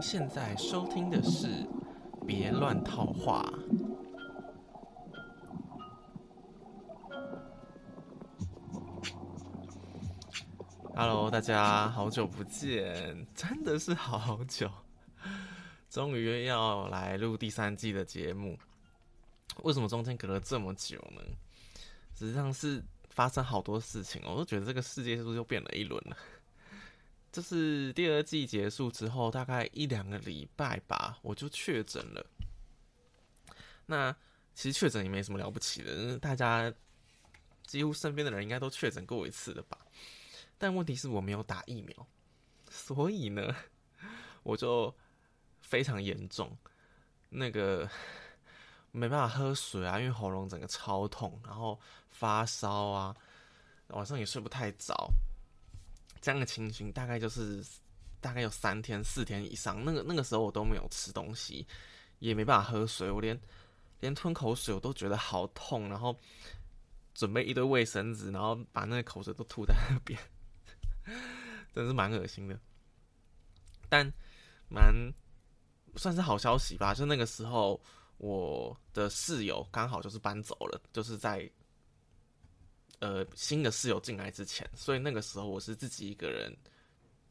现在收听的是《别乱套话》。Hello，大家好久不见，真的是好久，终于要来录第三季的节目。为什么中间隔了这么久呢？实际上是发生好多事情，我都觉得这个世界是不是又变了一轮了？就是第二季结束之后，大概一两个礼拜吧，我就确诊了。那其实确诊也没什么了不起的，大家几乎身边的人应该都确诊过一次了吧？但问题是我没有打疫苗，所以呢，我就非常严重，那个没办法喝水啊，因为喉咙整个超痛，然后发烧啊，晚上也睡不太着，这样的情形大概就是大概有三天四天以上。那个那个时候我都没有吃东西，也没办法喝水，我连连吞口水我都觉得好痛，然后准备一堆卫生纸，然后把那个口水都吐在那边。真是蛮恶心的，但蛮算是好消息吧。就那个时候，我的室友刚好就是搬走了，就是在呃新的室友进来之前，所以那个时候我是自己一个人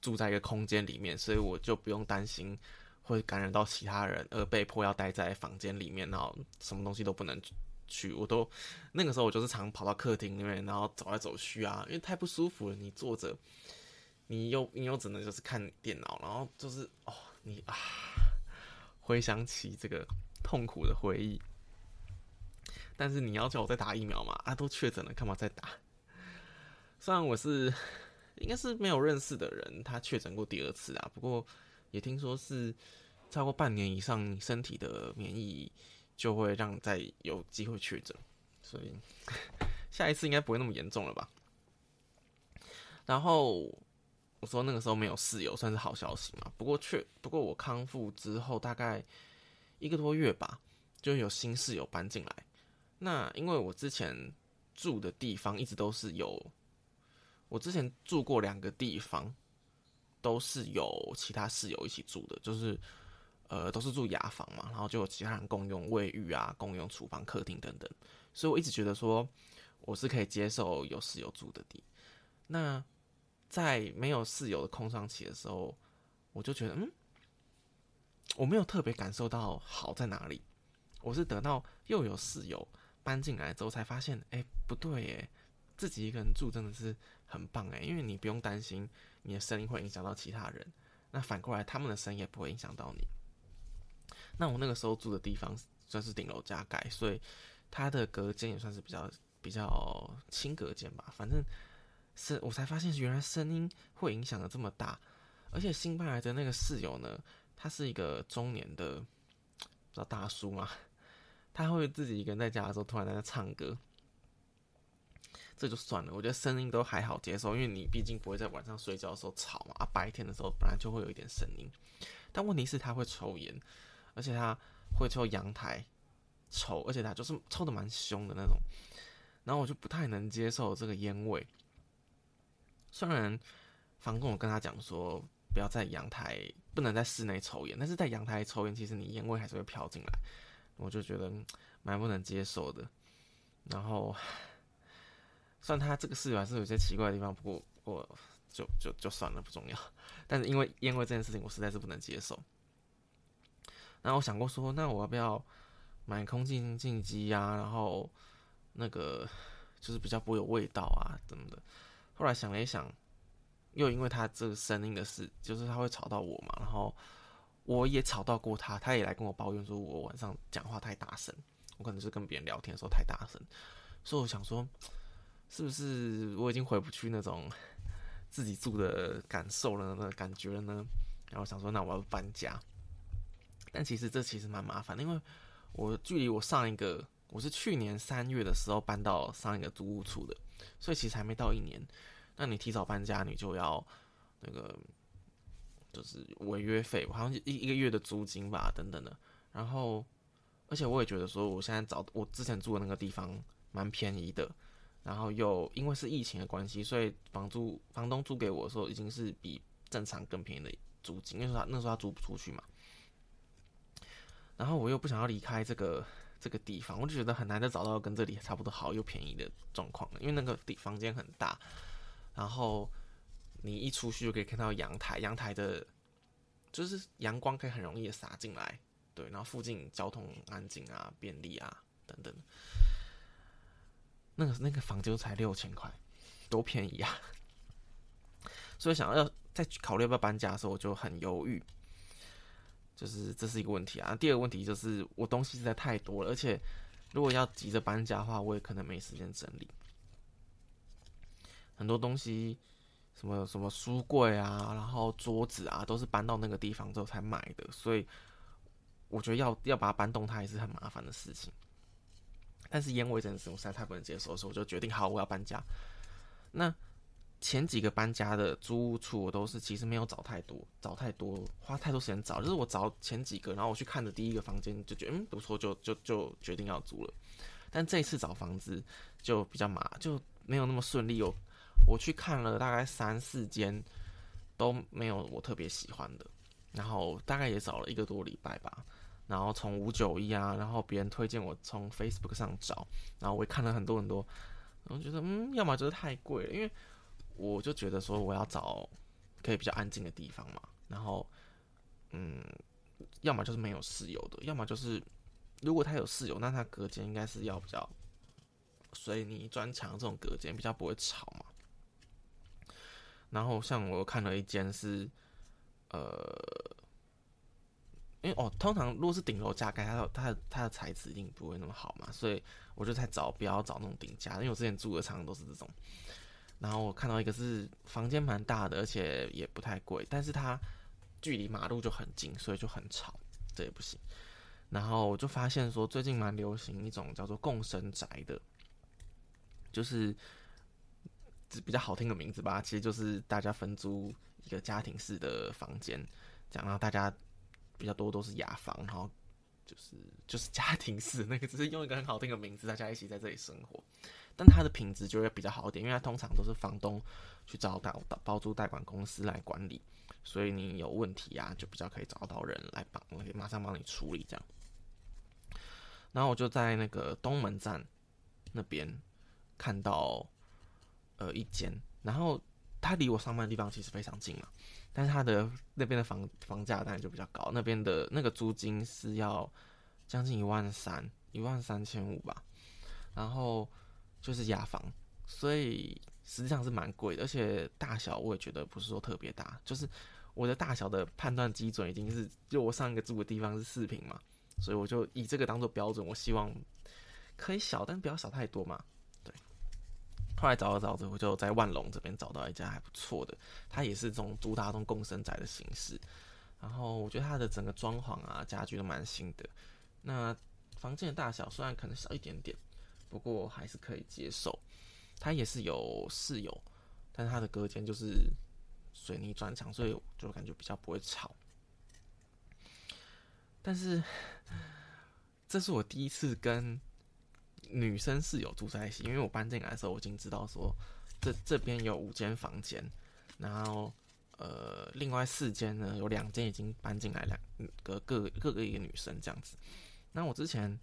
住在一个空间里面，所以我就不用担心会感染到其他人，而被迫要待在房间里面，然后什么东西都不能去。我都那个时候我就是常跑到客厅里面，然后走来走去啊，因为太不舒服了，你坐着。你又你又只能就是看电脑，然后就是哦，你啊，回想起这个痛苦的回忆。但是你要叫我再打疫苗嘛？啊，都确诊了，干嘛再打？虽然我是 应该是没有认识的人，他确诊过第二次啊，不过也听说是超过半年以上，身体的免疫就会让再有机会确诊，所以 下一次应该不会那么严重了吧？然后。我说那个时候没有室友，算是好消息嘛。不过确不过我康复之后大概一个多月吧，就有新室友搬进来。那因为我之前住的地方一直都是有，我之前住过两个地方都是有其他室友一起住的，就是呃都是住雅房嘛，然后就有其他人共用卫浴啊、共用厨房、客厅等等。所以我一直觉得说我是可以接受有室友住的地。那在没有室友的空窗期的时候，我就觉得，嗯，我没有特别感受到好在哪里。我是等到又有室友搬进来之后，才发现，哎，不对，哎，自己一个人住真的是很棒，哎，因为你不用担心你的声音会影响到其他人，那反过来他们的声音也不会影响到你。那我那个时候住的地方算是顶楼加盖，所以它的隔间也算是比较比较轻隔间吧，反正。是我才发现，原来声音会影响的这么大，而且新搬来的那个室友呢，他是一个中年的，不知道大叔嘛，他会自己一个人在家的时候突然在那唱歌，这就算了，我觉得声音都还好接受，因为你毕竟不会在晚上睡觉的时候吵嘛，啊，白天的时候本来就会有一点声音，但问题是他会抽烟，而且他会抽阳台抽，而且他就是抽的蛮凶的那种，然后我就不太能接受这个烟味。虽然房东我跟他讲说不要在阳台，不能在室内抽烟，但是在阳台抽烟，其实你烟味还是会飘进来，我就觉得蛮不能接受的。然后，虽然他这个室友还是有些奇怪的地方，不过我就就就算了，不重要。但是因为烟味这件事情，我实在是不能接受。然后我想过说，那我要不要买空气净化机呀？然后那个就是比较不会有味道啊，怎么的？后来想了一想，又因为他这个声音的事，就是他会吵到我嘛，然后我也吵到过他，他也来跟我抱怨说，我晚上讲话太大声，我可能是跟别人聊天的时候太大声，所以我想说，是不是我已经回不去那种自己住的感受了那感觉了呢？然后想说，那我要搬家，但其实这其实蛮麻烦的，因为我距离我上一个，我是去年三月的时候搬到上一个租屋处的。所以其实还没到一年，那你提早搬家，你就要那个就是违约费，好像一一个月的租金吧，等等的。然后，而且我也觉得说，我现在找我之前住的那个地方蛮便宜的，然后又因为是疫情的关系，所以房租房东租给我的时候已经是比正常更便宜的租金，因为他那时候他租不出去嘛。然后我又不想要离开这个这个地方，我就觉得很难再找到跟这里差不多好又便宜的状况了，因为那个地房间很大，然后你一出去就可以看到阳台，阳台的就是阳光可以很容易的洒进来，对，然后附近交通安静啊，便利啊等等。那个那个房间才六千块，多便宜啊！所以想要再考虑要不要搬家的时候，我就很犹豫。就是这是一个问题啊。第二个问题就是我东西实在太多了，而且如果要急着搬家的话，我也可能没时间整理。很多东西，什么什么书柜啊，然后桌子啊，都是搬到那个地方之后才买的，所以我觉得要要把它搬动，它也是很麻烦的事情。但是烟味这件事我实在太不能接受，所以我就决定好我要搬家。那。前几个搬家的租屋处，我都是其实没有找太多，找太多，花太多时间找。就是我找前几个，然后我去看的第一个房间，就觉得嗯不错，就就就决定要租了。但这一次找房子就比较麻，就没有那么顺利。我我去看了大概三四间，都没有我特别喜欢的。然后大概也找了一个多礼拜吧。然后从五九一啊，然后别人推荐我从 Facebook 上找，然后我也看了很多很多，然后觉得嗯，要么就是太贵了，因为。我就觉得说我要找可以比较安静的地方嘛，然后，嗯，要么就是没有室友的，要么就是如果他有室友，那他隔间应该是要比较水泥砖墙这种隔间，比较不会吵嘛。然后像我看了一间是，呃，因为哦，通常如果是顶楼加盖，它的它的它的材质一定不会那么好嘛，所以我就在找不要找那种顶加，因为我之前住的常常都是这种。然后我看到一个是房间蛮大的，而且也不太贵，但是它距离马路就很近，所以就很吵，这也不行。然后我就发现说，最近蛮流行一种叫做共生宅的，就是比较好听的名字吧，其实就是大家分租一个家庭式的房间，这样，然后大家比较多都是雅房，然后就是就是家庭式那个，只是用一个很好听的名字，大家一起在这里生活。但它的品质就会比较好一点，因为它通常都是房东去找到包租代管公司来管理，所以你有问题啊，就比较可以找到人来帮，可以马上帮你处理这样。然后我就在那个东门站那边看到呃一间，然后它离我上班的地方其实非常近嘛，但是它的那边的房房价当然就比较高，那边的那个租金是要将近一万三，一万三千五吧，然后。就是雅房，所以实际上是蛮贵的，而且大小我也觉得不是说特别大。就是我的大小的判断基准已经是，就我上一个住的地方是四平嘛，所以我就以这个当做标准。我希望可以小，但不要小太多嘛。后来找着找着，我就在万隆这边找到一家还不错的，它也是这种主打这种共生宅的形式。然后我觉得它的整个装潢啊、家具都蛮新的。那房间的大小虽然可能小一点点。不过还是可以接受，它也是有室友，但是它的隔间就是水泥砖墙，所以就感觉比较不会吵。但是这是我第一次跟女生室友住在一起，因为我搬进来的时候我已经知道说这这边有五间房间，然后呃另外四间呢有两间已经搬进来两个各各个一个女生这样子。那我之前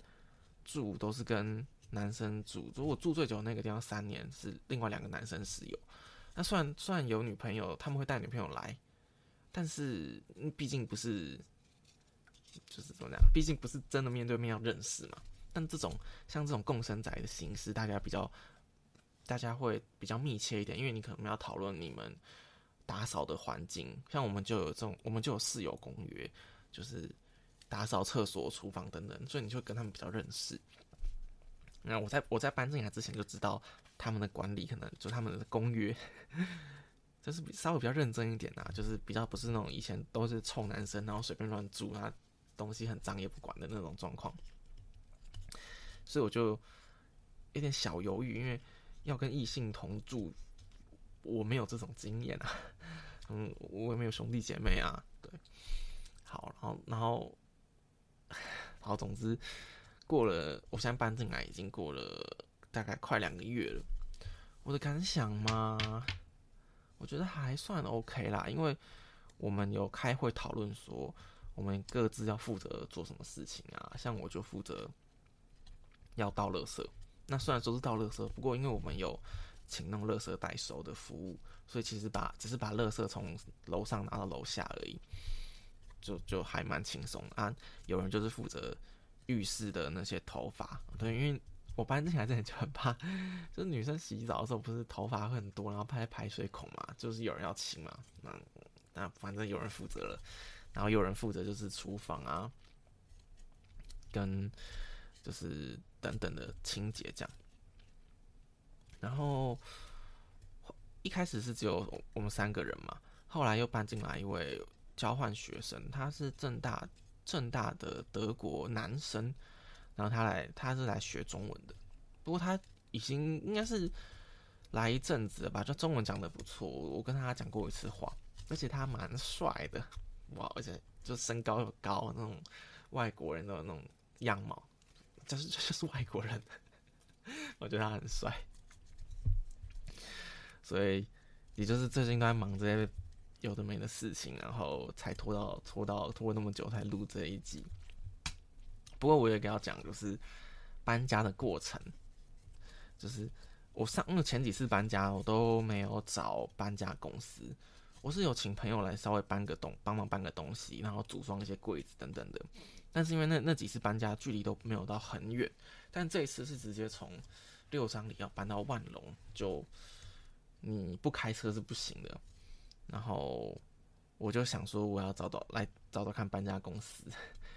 住都是跟男生住，如果住最久那个地方三年是另外两个男生室友。那虽然虽然有女朋友，他们会带女朋友来，但是毕竟不是，就是怎么讲？毕竟不是真的面对面要认识嘛。但这种像这种共生宅的形式，大家比较大家会比较密切一点，因为你可能要讨论你们打扫的环境。像我们就有这种，我们就有室友公约，就是打扫厕所、厨房等等，所以你就跟他们比较认识。那我在我在搬进来之前就知道他们的管理可能就他们的公约，就是稍微比较认真一点啊，就是比较不是那种以前都是臭男生，然后随便乱住啊，东西很脏也不管的那种状况。所以我就有点小犹豫，因为要跟异性同住，我没有这种经验啊，嗯，我也没有兄弟姐妹啊，对，好，然后然后好，总之。过了，我现在搬进来已经过了大概快两个月了。我的感想嘛，我觉得还算 OK 啦，因为我们有开会讨论说，我们各自要负责做什么事情啊。像我就负责要倒垃圾，那虽然说是倒垃圾，不过因为我们有请那种垃圾代收的服务，所以其实把只是把垃圾从楼上拿到楼下而已，就就还蛮轻松啊。有人就是负责浴室的那些头发，对，因为。我搬进来之前就很怕，就是女生洗澡的时候不是头发会很多，然后排排水孔嘛，就是有人要清嘛，那那反正有人负责了，然后有人负责就是厨房啊，跟就是等等的清洁这样。然后一开始是只有我们三个人嘛，后来又搬进来一位交换学生，他是正大正大的德国男生。然后他来，他是来学中文的，不过他已经应该是来一阵子了吧，就中文讲的不错。我跟他讲过一次话，而且他蛮帅的，哇！而且就身高又高，那种外国人的那种样貌，就是 就是外国人，我觉得他很帅。所以也就是最近都在忙这些有的没的事情，然后才拖到拖到拖那么久才录这一集。不过我也给他讲，就是搬家的过程，就是我上因为前几次搬家我都没有找搬家公司，我是有请朋友来稍微搬个东帮忙搬个东西，然后组装一些柜子等等的。但是因为那那几次搬家距离都没有到很远，但这一次是直接从六张里要搬到万隆，就你不开车是不行的。然后我就想说，我要找找来找找看搬家公司，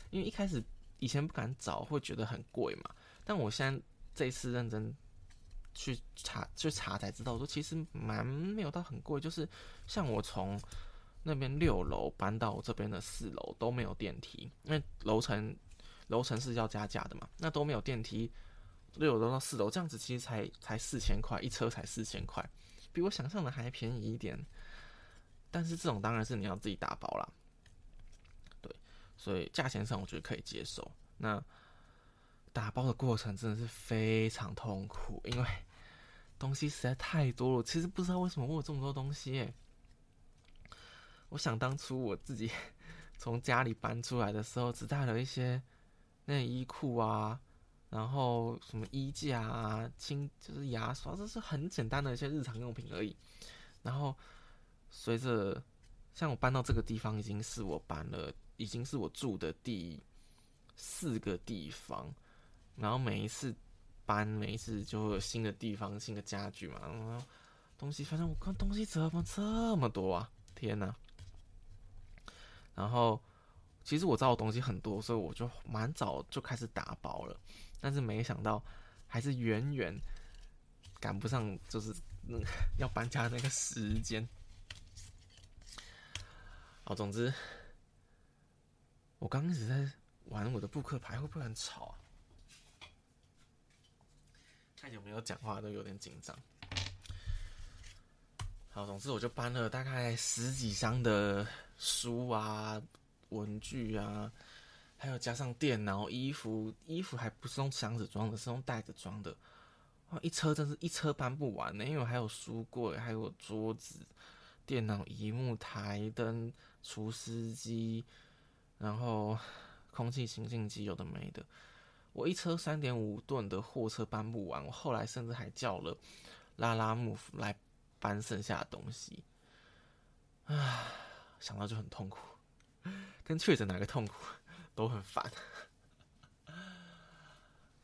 因为一开始。以前不敢找，会觉得很贵嘛。但我现在这一次认真去查去查才知道，说其实蛮没有到很贵。就是像我从那边六楼搬到这边的四楼都没有电梯，因为楼层楼层是要加价的嘛，那都没有电梯，六楼到四楼这样子其实才才四千块一车才四千块，比我想象的还便宜一点。但是这种当然是你要自己打包啦。对所以价钱上我觉得可以接受。那打包的过程真的是非常痛苦，因为东西实在太多了。其实不知道为什么我有这么多东西。我想当初我自己 从家里搬出来的时候，只带了一些内衣裤啊，然后什么衣架啊、清就是牙刷，这是很简单的一些日常用品而已。然后随着像我搬到这个地方，已经是我搬了。已经是我住的第四个地方，然后每一次搬，每一次就会有新的地方、新的家具嘛，然后东西，反正我看东西怎么这么多啊！天哪！然后其实我知道东西很多，所以我就蛮早就开始打包了，但是没想到还是远远赶不上，就是 要搬家的那个时间。好，总之。我刚开始在玩我的扑克牌，会不会很吵啊？太久没有讲话，都有点紧张。总之我就搬了大概十几箱的书啊、文具啊，还有加上电脑、衣服，衣服还不是用箱子装的，是用袋子装的。哇，一车真是一车搬不完呢，因为我还有书柜，还有桌子、电脑、荧幕、台灯、除湿机。然后，空气清净机有的没的，我一车三点五吨的货车搬不完，我后来甚至还叫了拉拉木来搬剩下的东西，啊，想到就很痛苦，跟确诊哪个痛苦都很烦。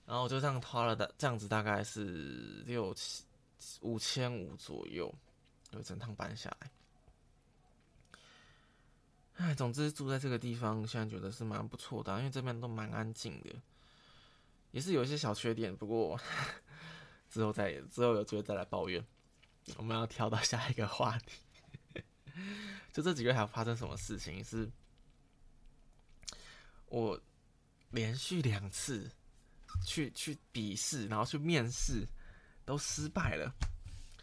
然后我就这样花了的这样子大概是六七五千五左右，就整趟搬下来。哎，总之住在这个地方，现在觉得是蛮不错的，因为这边都蛮安静的，也是有一些小缺点，不过 之后再之后有机会再来抱怨。我们要跳到下一个话题，就这几个月还发生什么事情？是我连续两次去去笔试，然后去面试都失败了。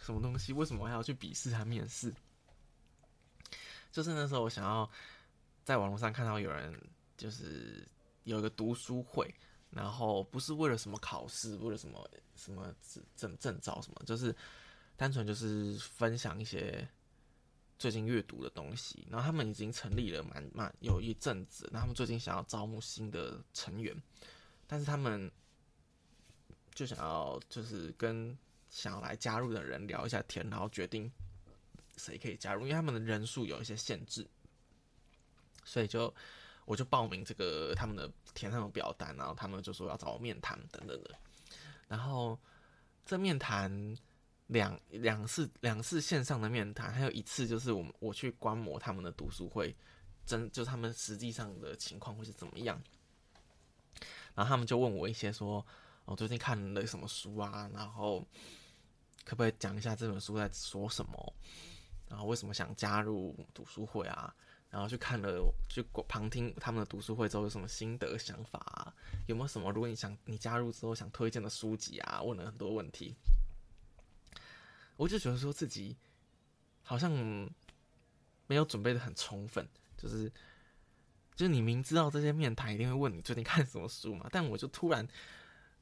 什么东西？为什么还要去笔试和面试？就是那时候，我想要在网络上看到有人，就是有一个读书会，然后不是为了什么考试，为了什么什么证证照什么，就是单纯就是分享一些最近阅读的东西，然后他们已经成立了蛮蛮有一阵子，那他们最近想要招募新的成员，但是他们就想要就是跟想要来加入的人聊一下天，然后决定谁可以加入，因为他们的人数有一些限制，所以就我就报名这个他们的填上的表单，然后他们就说要找我面谈等等的，然后这面谈。两两次两次线上的面谈，还有一次就是我我去观摩他们的读书会，真就他们实际上的情况会是怎么样。然后他们就问我一些说，我最近看了什么书啊，然后可不可以讲一下这本书在说什么，然后为什么想加入读书会啊？然后去看了去旁听他们的读书会之后有什么心得想法啊？有没有什么如果你想你加入之后想推荐的书籍啊？问了很多问题。我就觉得说自己好像没有准备的很充分，就是就是你明知道这些面谈一定会问你最近看什么书嘛，但我就突然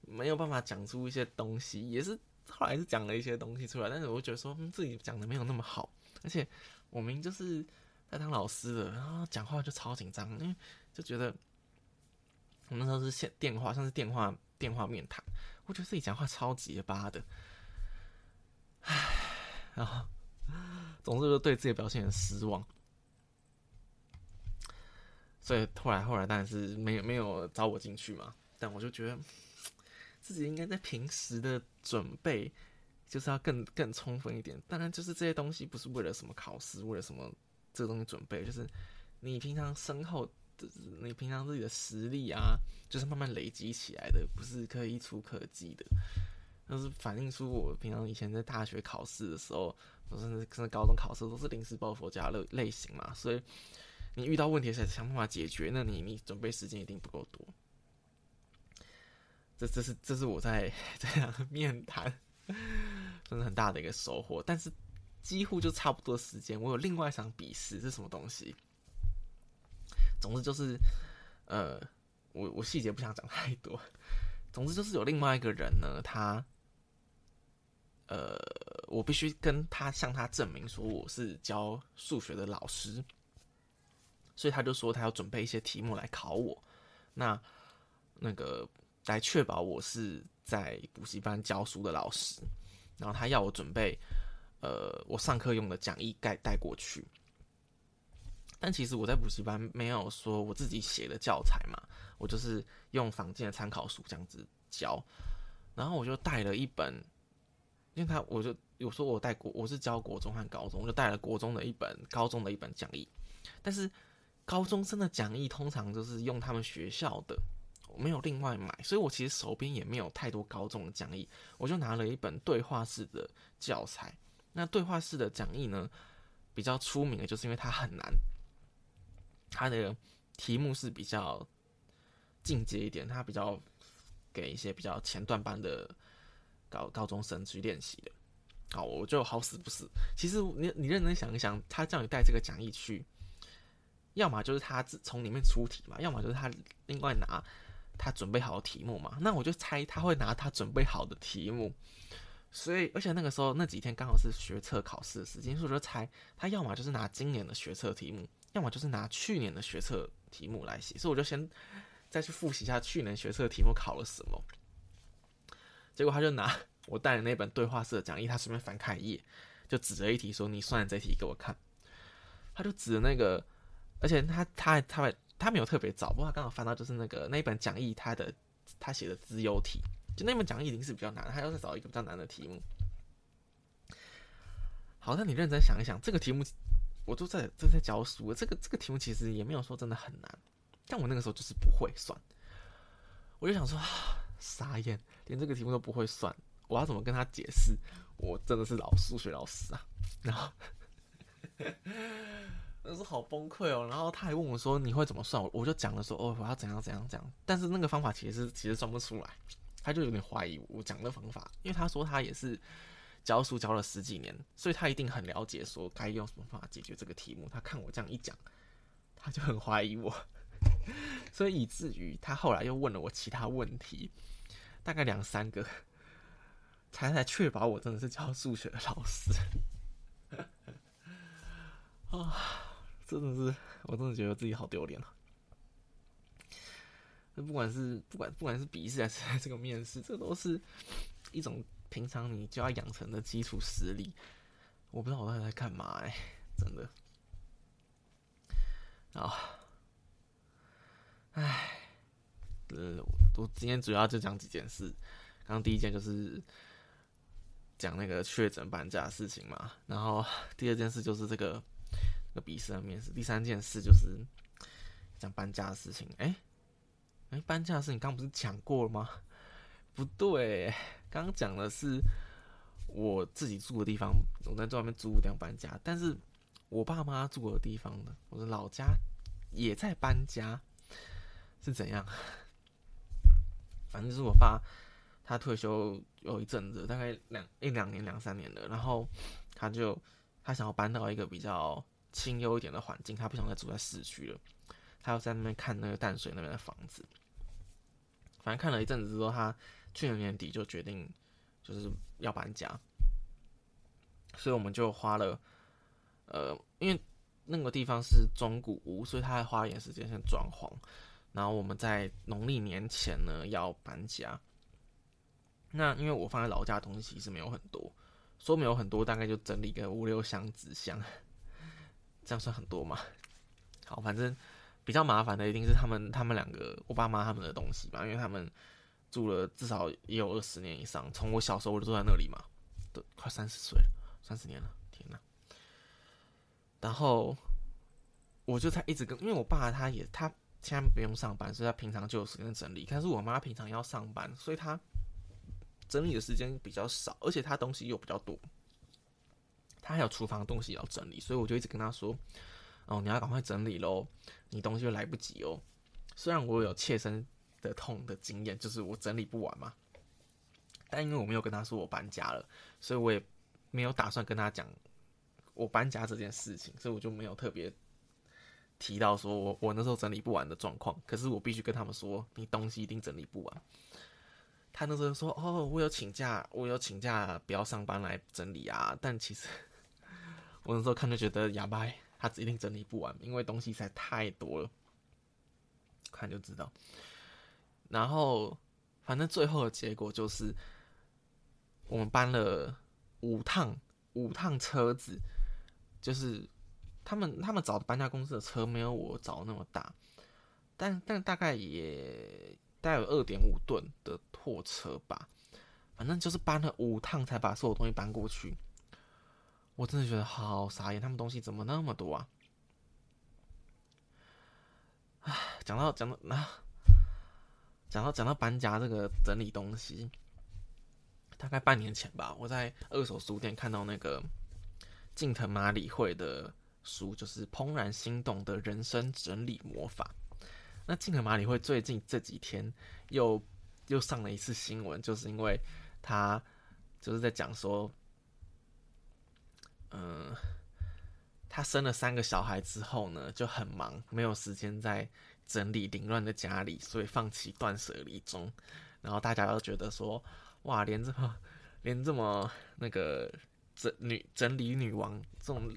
没有办法讲出一些东西，也是后来是讲了一些东西出来，但是我觉得说自己讲的没有那么好，而且我明就是在当老师的，然后讲话就超紧张，因为就觉得我那时候是线电话，像是电话电话面谈，我觉得自己讲话超结巴的。唉，然后总之就对自己表现很失望，所以后来后来当然是没有没有招我进去嘛。但我就觉得 自己应该在平时的准备就是要更更充分一点。当然，就是这些东西不是为了什么考试，为了什么这个东西准备，就是你平常身后的你平常自己的实力啊，就是慢慢累积起来的，不是可以一触可及的。就是反映出我平常以前在大学考试的时候，甚至甚至高中考试都是临时抱佛脚类类型嘛，所以你遇到问题才想办法解决，那你你准备时间一定不够多。这这是这是我在 这样面谈，真的很大的一个收获。但是几乎就差不多时间，我有另外一场笔试是什么东西？总之就是，呃，我我细节不想讲太多。总之就是有另外一个人呢，他。呃，我必须跟他向他证明说我是教数学的老师，所以他就说他要准备一些题目来考我，那那个来确保我是在补习班教书的老师，然后他要我准备呃我上课用的讲义带带过去，但其实我在补习班没有说我自己写的教材嘛，我就是用房间的参考书这样子教，然后我就带了一本。因为他，我就有说，我带国，我是教国中和高中，我就带了国中的一本，高中的一本讲义。但是高中生的讲义通常就是用他们学校的，我没有另外买，所以我其实手边也没有太多高中的讲义，我就拿了一本对话式的教材。那对话式的讲义呢，比较出名的就是因为它很难，它的题目是比较进阶一点，它比较给一些比较前段班的。高高中生去练习的，好，我就好死不死。其实你你认真想一想，他叫你带这个讲义去，要么就是他从里面出题嘛，要么就是他另外拿他准备好的题目嘛。那我就猜他会拿他准备好的题目，所以而且那个时候那几天刚好是学测考试时间，所以我就猜他要么就是拿今年的学测题目，要么就是拿去年的学测题目来写。所以我就先再去复习一下去年学测题目考了什么。结果他就拿 我带的那本对话式的讲义，他顺便翻开一页，就指着一题说：“你算这题给我看。”他就指着那个，而且他他他他没有特别找，不过他刚好翻到就是那个那一本讲义，他的他写的资优题，就那本讲义已经是比较难，他要再找一个比较难的题目。好，那你认真想一想，这个题目我都在正在教书，这个这个题目其实也没有说真的很难，但我那个时候就是不会算，我就想说。傻眼，连这个题目都不会算，我要怎么跟他解释？我真的是老数学老师啊！然后，那是好崩溃哦。然后他还问我说：“你会怎么算？”我我就讲了说：“哦，我要怎样怎样怎样。”但是那个方法其实其实算不出来，他就有点怀疑我讲的方法，因为他说他也是教书教了十几年，所以他一定很了解说该用什么方法解决这个题目。他看我这样一讲，他就很怀疑我。所以以至于他后来又问了我其他问题，大概两三个，才才确保我真的是教数学的老师。啊，真的是，我真的觉得自己好丢脸啊！那不管是不管不管是笔试还是这个面试，这都是一种平常你就要养成的基础实力。我不知道我到底在干嘛哎，真的。啊，唉，呃，我今天主要就讲几件事。刚刚第一件就是讲那个确诊搬家的事情嘛，然后第二件事就是这个那个笔试的面试，第三件事就是讲搬家的事情。哎，哎，搬家的事情刚不是讲过了吗？不对，刚刚讲的是我自己住的地方，我在外面租地方搬家，但是。我爸妈住的地方呢，我的老家也在搬家，是怎样？反正就是我爸他退休有一阵子，大概两一两年、两三年了，然后他就他想要搬到一个比较清幽一点的环境，他不想再住在市区了，他要在那边看那个淡水那边的房子。反正看了一阵子之后，他去年年底就决定就是要搬家，所以我们就花了。呃，因为那个地方是中古屋，所以他还花一点时间先装潢。然后我们在农历年前呢要搬家。那因为我放在老家的东西其实没有很多，说没有很多，大概就整理个五六箱纸箱，这样算很多吗？好，反正比较麻烦的一定是他们他们两个我爸妈他们的东西吧，因为他们住了至少也有二十年以上，从我小时候就住在那里嘛，都快三十岁了，三十年了，天哪！然后我就在一直跟，因为我爸他也他现在不用上班，所以他平常就有时间整理。但是我妈平常要上班，所以她整理的时间比较少，而且她东西又比较多，她还有厨房东西要整理，所以我就一直跟她说：“哦，你要赶快整理喽，你东西又来不及哦。”虽然我有切身的痛的经验，就是我整理不完嘛，但因为我没有跟她说我搬家了，所以我也没有打算跟她讲。我搬家这件事情，所以我就没有特别提到说我我那时候整理不完的状况。可是我必须跟他们说，你东西一定整理不完。他那时候说：“哦，我有请假，我有请假，不要上班来整理啊。”但其实我那时候看就觉得哑巴，他一定整理不完，因为东西实在太多了。看就知道。然后反正最后的结果就是，我们搬了五趟五趟车子。就是他们他们找的搬家公司的车没有我找的那么大，但但大概也带有二点五吨的货车吧，反正就是搬了五趟才把所有东西搬过去。我真的觉得好傻眼，他们东西怎么那么多啊？唉，讲到讲到那，讲到讲到搬家这个整理东西，大概半年前吧，我在二手书店看到那个。近藤麻里惠的书就是《怦然心动的人生整理魔法》。那近藤麻里会最近这几天又又上了一次新闻，就是因为他就是在讲说，嗯，他生了三个小孩之后呢，就很忙，没有时间在整理凌乱的家里，所以放弃断舍离中。然后大家都觉得说，哇，连这么连这么那个。整女整理女王这种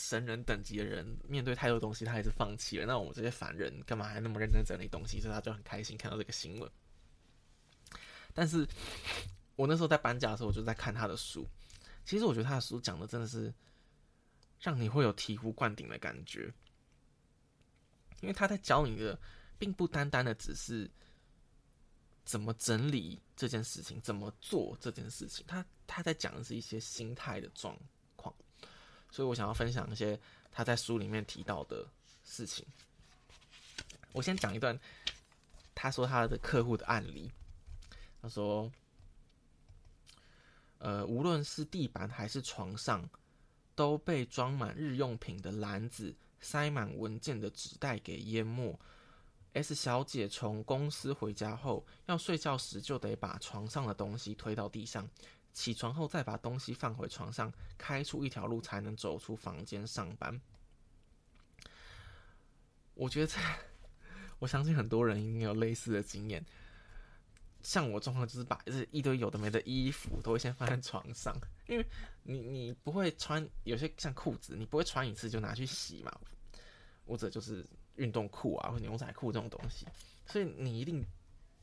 神人等级的人，面对太多东西，他还是放弃了。那我们这些凡人，干嘛还那么认真整理东西？所以他就很开心看到这个新闻。但是我那时候在搬家的时候，我就在看他的书。其实我觉得他的书讲的真的是让你会有醍醐灌顶的感觉，因为他在教你的，并不单单的只是。怎么整理这件事情？怎么做这件事情？他他在讲的是一些心态的状，所以我想要分享一些他在书里面提到的事情。我先讲一段，他说他的客户的案例。他说，呃，无论是地板还是床上，都被装满日用品的篮子、塞满文件的纸袋给淹没。S 小姐从公司回家后，要睡觉时就得把床上的东西推到地上，起床后再把东西放回床上，开出一条路才能走出房间上班。我觉得这，我相信很多人应该有类似的经验。像我状况就是把这一堆有的没的衣服都会先放在床上，因为你你不会穿有些像裤子，你不会穿一次就拿去洗嘛，或者就是运动裤啊或牛仔裤这种东西，所以你一定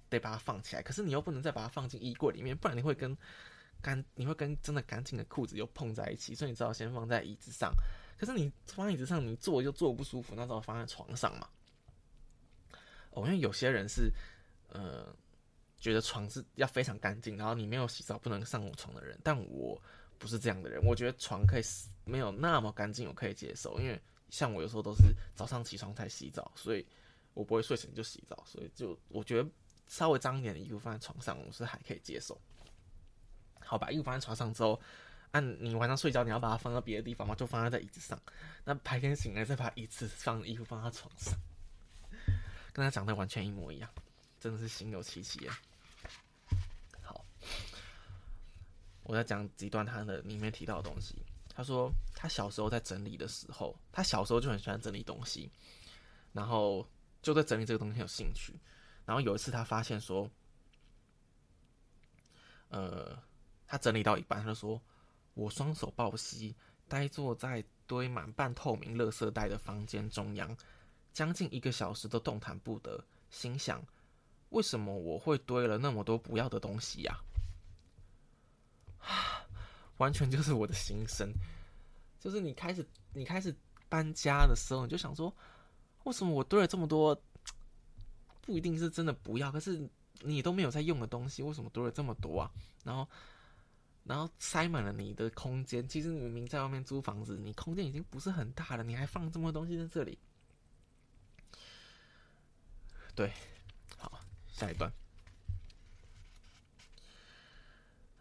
得把它放起来。可是你又不能再把它放进衣柜里面，不然你会跟干你会跟真的干净的裤子又碰在一起，所以你只好先放在椅子上。可是你放椅子上，你坐又坐不舒服，那只好放在床上嘛。哦，因为有些人是呃。觉得床是要非常干净，然后你没有洗澡不能上我床的人，但我不是这样的人。我觉得床可以没有那么干净，我可以接受。因为像我有时候都是早上起床才洗澡，所以我不会睡醒就洗澡，所以就我觉得稍微脏一点的衣服放在床上，我是还可以接受。好，把衣服放在床上之后，按你晚上睡觉你要把它放到别的地方吗？就放在在椅子上。那白天醒来再把椅子放衣服放在床上，跟他讲的完全一模一样，真的是心有戚戚啊。我在讲几段他的里面提到的东西。他说他小时候在整理的时候，他小时候就很喜欢整理东西，然后就对整理这个东西有兴趣。然后有一次他发现说，呃，他整理到一半，他就说：“我双手抱膝，呆坐在堆满半透明垃圾袋的房间中央，将近一个小时都动弹不得，心想：为什么我会堆了那么多不要的东西呀？”完全就是我的心声，就是你开始你开始搬家的时候，你就想说，为什么我堆了这么多，不一定是真的不要，可是你都没有在用的东西，为什么堆了这么多啊？然后，然后塞满了你的空间。其实你明明在外面租房子，你空间已经不是很大了，你还放这么多东西在这里。对，好，下一段。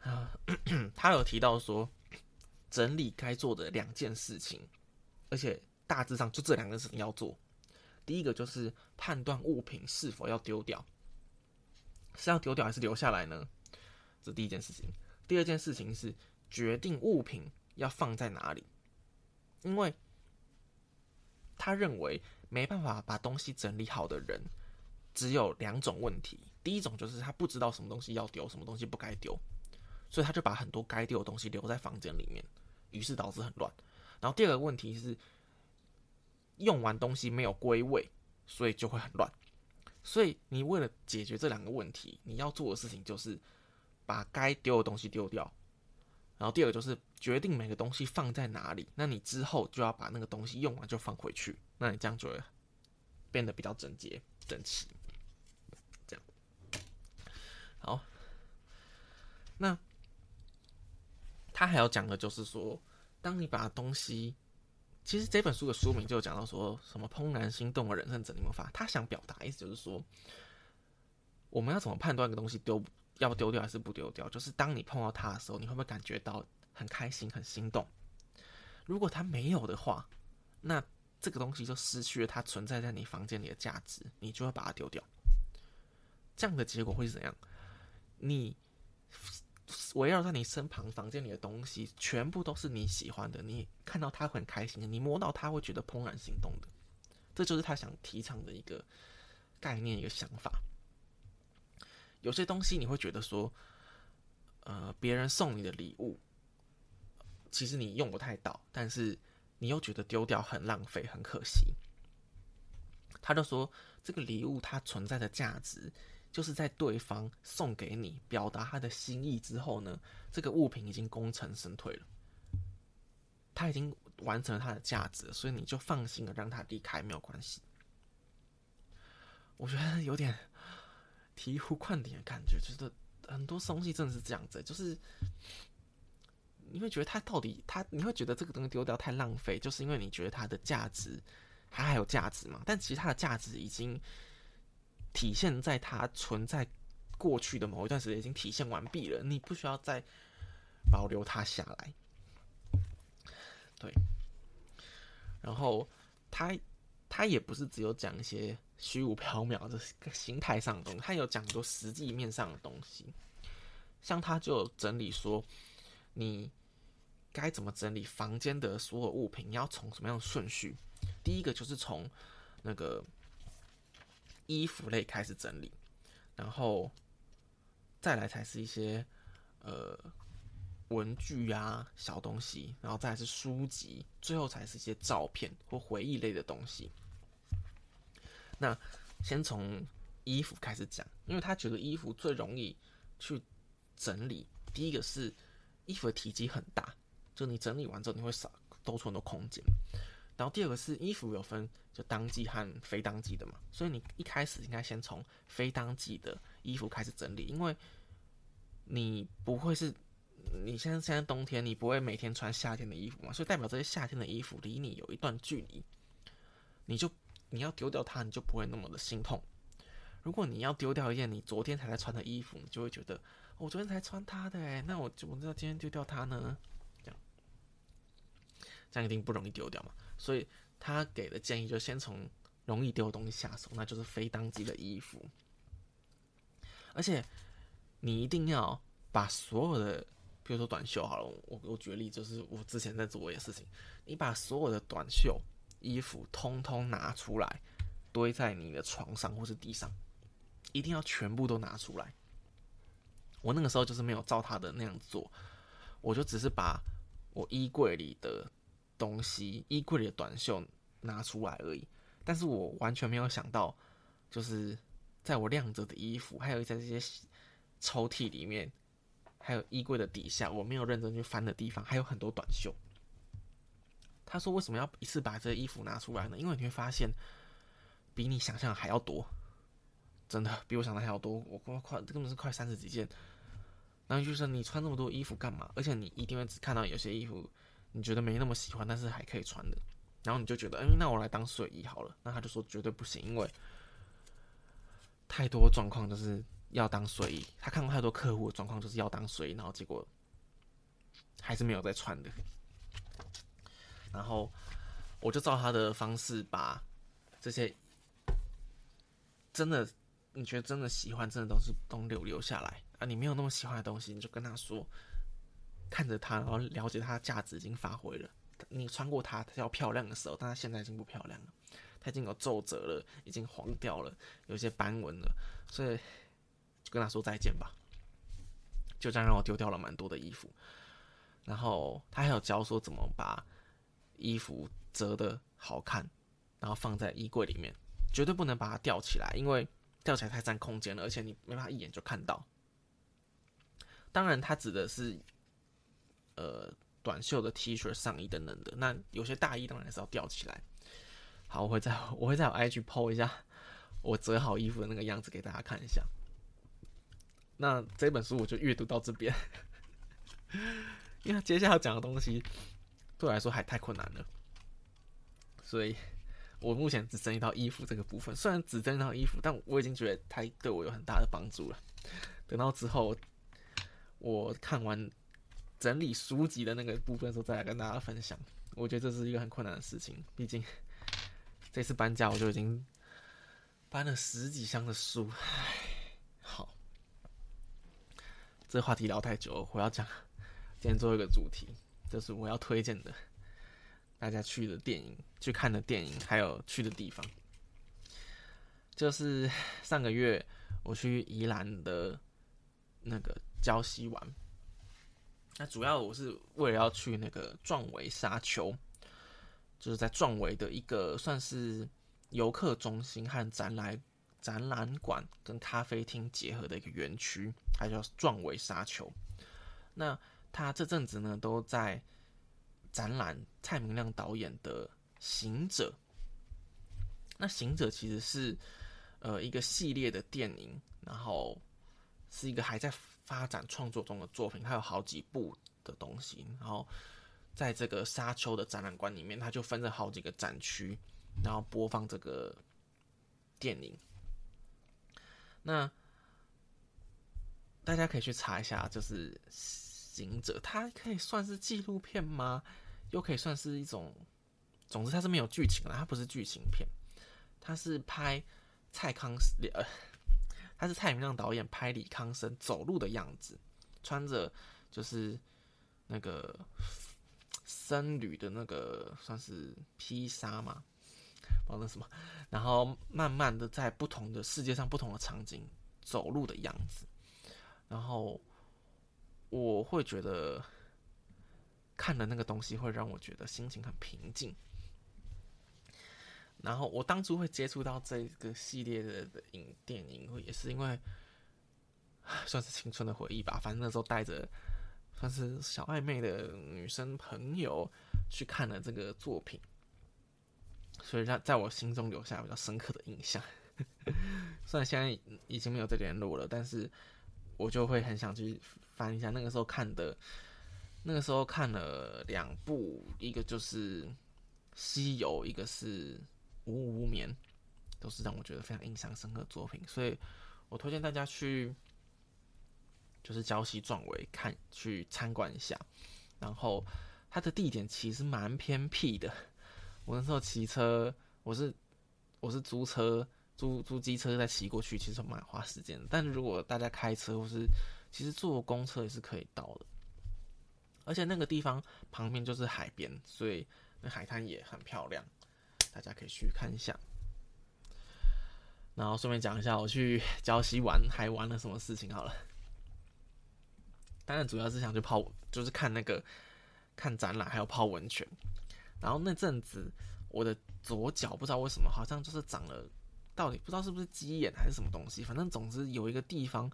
啊，他有提到说，整理该做的两件事情，而且大致上就这两件事情要做。第一个就是判断物品是否要丢掉，是要丢掉还是留下来呢？这第一件事情。第二件事情是决定物品要放在哪里，因为他认为没办法把东西整理好的人，只有两种问题。第一种就是他不知道什么东西要丢，什么东西不该丢。所以他就把很多该丢的东西留在房间里面，于是导致很乱。然后第二个问题是，用完东西没有归位，所以就会很乱。所以你为了解决这两个问题，你要做的事情就是把该丢的东西丢掉。然后第二个就是决定每个东西放在哪里。那你之后就要把那个东西用完就放回去，那你这样就会变得比较整洁整齐。这样，好，那。他还要讲的就是说，当你把东西，其实这本书的书名就讲到说什么“怦然心动的人生整理魔法”。他想表达意思就是说，我们要怎么判断一个东西丢要丢掉还是不丢掉？就是当你碰到它的时候，你会不会感觉到很开心、很心动？如果它没有的话，那这个东西就失去了它存在在你房间里的价值，你就要把它丢掉。这样的结果会是怎样？你。围绕在你身旁房间里的东西，全部都是你喜欢的，你看到它很开心的，你摸到它会觉得怦然心动的，这就是他想提倡的一个概念，一个想法。有些东西你会觉得说，呃，别人送你的礼物，其实你用不太到，但是你又觉得丢掉很浪费，很可惜。他就说，这个礼物它存在的价值。就是在对方送给你表达他的心意之后呢，这个物品已经功成身退了，他已经完成了他的价值，所以你就放心的让他离开，没有关系。我觉得有点醍醐灌顶的感觉，就是很多东西真的是这样子，就是你会觉得他到底他，你会觉得这个东西丢掉太浪费，就是因为你觉得它的价值它还有价值嘛？但其实它的价值已经。体现在它存在过去的某一段时间已经体现完毕了，你不需要再保留它下来。对，然后他他也不是只有讲一些虚无缥缈的形态上的东西，他有讲很多实际面上的东西。像他就整理说，你该怎么整理房间的所有物品，你要从什么样的顺序？第一个就是从那个。衣服类开始整理，然后再来才是一些呃文具啊、小东西，然后再是书籍，最后才是一些照片或回忆类的东西。那先从衣服开始讲，因为他觉得衣服最容易去整理。第一个是衣服的体积很大，就你整理完之后你会少多出很多空间。然后第二个是衣服有分就当季和非当季的嘛，所以你一开始应该先从非当季的衣服开始整理，因为你不会是。你现在现在冬天，你不会每天穿夏天的衣服嘛？所以代表这些夏天的衣服离你有一段距离，你就你要丢掉它，你就不会那么的心痛。如果你要丢掉一件你昨天才在穿的衣服，你就会觉得我昨天才穿它的，哎，那我就我知道今天丢掉它呢？这样，这样一定不容易丢掉嘛。所以他给的建议就先从容易丢的东西下手，那就是非当季的衣服。而且你一定要把所有的。比如说短袖好了，我我举例，就是我之前在做一件事情，你把所有的短袖衣服通通拿出来，堆在你的床上或是地上，一定要全部都拿出来。我那个时候就是没有照他的那样做，我就只是把我衣柜里的东西，衣柜里的短袖拿出来而已。但是我完全没有想到，就是在我晾着的衣服，还有在这些抽屉里面。还有衣柜的底下，我没有认真去翻的地方，还有很多短袖。他说：“为什么要一次把这衣服拿出来呢？因为你会发现，比你想象还要多，真的比我想的还要多。我快快，根本是快三十几件。然后就是你穿那么多衣服干嘛？而且你一定会只看到有些衣服你觉得没那么喜欢，但是还可以穿的。然后你就觉得，哎，那我来当睡衣好了。那他就说绝对不行，因为太多状况就是。”要当睡衣，他看过太多客户的状况，就是要当睡衣，然后结果还是没有再穿的。然后我就照他的方式把这些真的你觉得真的喜欢，真的都是都留留下来啊。你没有那么喜欢的东西，你就跟他说，看着他，然后了解它的价值已经发挥了。你穿过它，它要漂亮的时候，但它现在已经不漂亮了，它已经有皱褶了，已经黄掉了，有些斑纹了，所以。就跟他说再见吧，就这样让我丢掉了蛮多的衣服。然后他还有教说怎么把衣服折的好看，然后放在衣柜里面，绝对不能把它吊起来，因为吊起来太占空间了，而且你没办法一眼就看到。当然，他指的是呃短袖的 T 恤、上衣等等的。那有些大衣当然是要吊起来。好，我会在我会在我 IG PO 一下我折好衣服的那个样子给大家看一下。那这本书我就阅读到这边，因为接下来要讲的东西对我来说还太困难了，所以我目前只整理到衣服这个部分。虽然只整理到衣服，但我已经觉得它对我有很大的帮助了。等到之后我看完整理书籍的那个部分的时候，再来跟大家分享。我觉得这是一个很困难的事情，毕竟这次搬家我就已经搬了十几箱的书，唉。这话题聊太久，我要讲今天最后一个主题，就是我要推荐的大家去的电影、去看的电影，还有去的地方。就是上个月我去宜兰的那个礁溪玩，那主要我是为了要去那个壮围沙丘，就是在壮围的一个算是游客中心和展览。展览馆跟咖啡厅结合的一个园区，它叫壮伟沙丘。那他这阵子呢，都在展览蔡明亮导演的《行者》。那《行者》其实是呃一个系列的电影，然后是一个还在发展创作中的作品，它有好几部的东西。然后在这个沙丘的展览馆里面，它就分了好几个展区，然后播放这个电影。那大家可以去查一下，就是《行者》，它可以算是纪录片吗？又可以算是一种，总之它是没有剧情的，它不是剧情片，它是拍蔡康呃，他是蔡明亮导演拍李康生走路的样子，穿着就是那个僧侣的那个算是披纱嘛。道那什么，然后慢慢的在不同的世界上不同的场景走路的样子，然后我会觉得看的那个东西会让我觉得心情很平静。然后我当初会接触到这个系列的影电影，也是因为算是青春的回忆吧。反正那时候带着算是小暧昧的女生朋友去看了这个作品，所以让在我心中留下比较深刻的印象。虽然现在已经没有再联络了，但是我就会很想去翻一下那个时候看的。那个时候看了两部，一个就是《西游》，一个是《无无眠》，都是让我觉得非常印象深刻的作品，所以我推荐大家去，就是礁溪壮围看，去参观一下。然后它的地点其实蛮偏僻的，我那时候骑车，我是我是租车，租租机车再骑过去，其实蛮花时间的。但如果大家开车或是其实坐公车也是可以到的。而且那个地方旁边就是海边，所以那海滩也很漂亮，大家可以去看一下。然后顺便讲一下我去礁溪玩还玩了什么事情好了。当然主要是想去泡，就是看那个看展览，还有泡温泉。然后那阵子我的左脚不知道为什么好像就是长了，到底不知道是不是鸡眼还是什么东西，反正总之有一个地方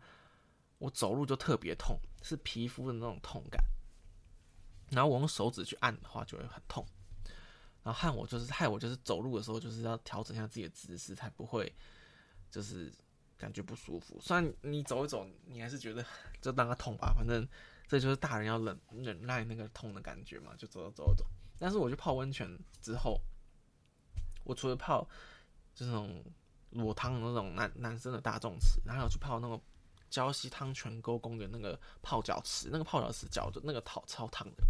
我走路就特别痛，是皮肤的那种痛感。然后我用手指去按的话就会很痛，然后害我就是害我就是走路的时候就是要调整一下自己的姿势，才不会就是感觉不舒服。虽然你走一走，你还是觉得就当它痛吧，反正这就是大人要忍忍耐那个痛的感觉嘛，就走走走走。但是我去泡温泉之后，我除了泡就是那种裸汤的那种男男生的大众池，然后去泡那种。礁溪汤泉沟公园那个泡脚池，那个泡脚池脚的那个超超烫的。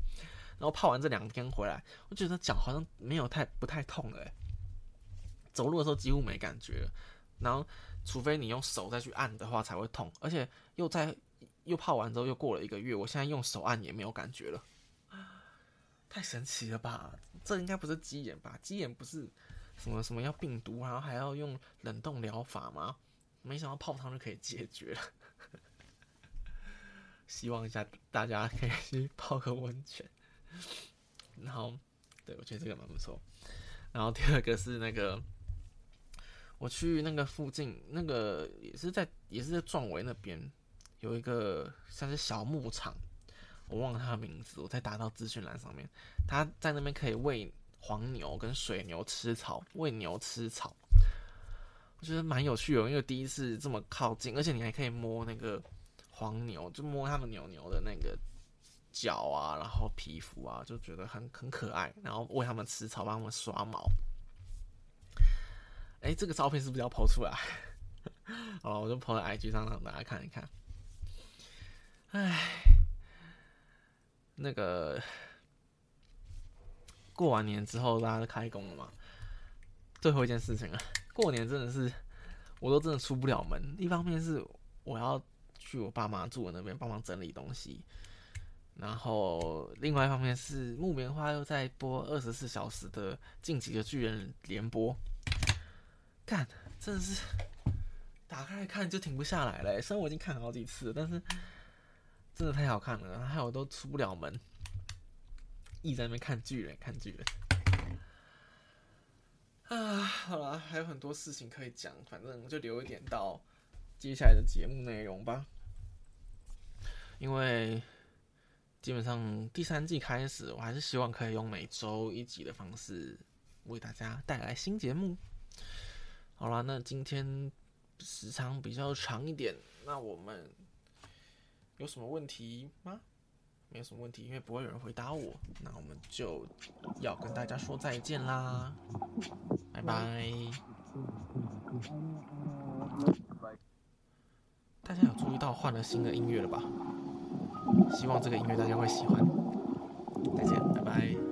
然后泡完这两天回来，我觉得脚好像没有太不太痛了，走路的时候几乎没感觉。然后除非你用手再去按的话才会痛，而且又在又泡完之后又过了一个月，我现在用手按也没有感觉了，太神奇了吧？这应该不是鸡眼吧？鸡眼不是什么什么要病毒，然后还要用冷冻疗法吗？没想到泡汤就可以解决了。希望一下大家可以去泡个温泉，然后，对我觉得这个蛮不错。然后第二个是那个，我去那个附近，那个也是在也是在壮围那边有一个像是小牧场，我忘了它的名字，我再打到资讯栏上面。他在那边可以喂黄牛跟水牛吃草，喂牛吃草，我觉得蛮有趣的，因为第一次这么靠近，而且你还可以摸那个。黄牛就摸他们牛牛的那个脚啊，然后皮肤啊，就觉得很很可爱，然后喂他们吃草，帮他们刷毛。哎，这个照片是不是要抛出来？好了，我就抛在 IG 上让大家看一看。哎，那个过完年之后，大家都开工了嘛？最后一件事情啊，过年真的是我都真的出不了门。一方面是我要。去我爸妈住的那边帮忙整理东西，然后另外一方面是木棉花又在播二十四小时的《晋级的巨人》联播，干，真的是打开来看就停不下来了。虽然我已经看了好几次，但是真的太好看了，害我都出不了门，一直在那边看巨人，看巨人。啊，好了，还有很多事情可以讲，反正就留一点到。接下来的节目内容吧，因为基本上第三季开始，我还是希望可以用每周一集的方式为大家带来新节目。好了，那今天时长比较长一点，那我们有什么问题吗？没有什么问题，因为不会有人回答我，那我们就要跟大家说再见啦，拜拜。大家有注意到换了新的音乐了吧？希望这个音乐大家会喜欢。再见，拜拜。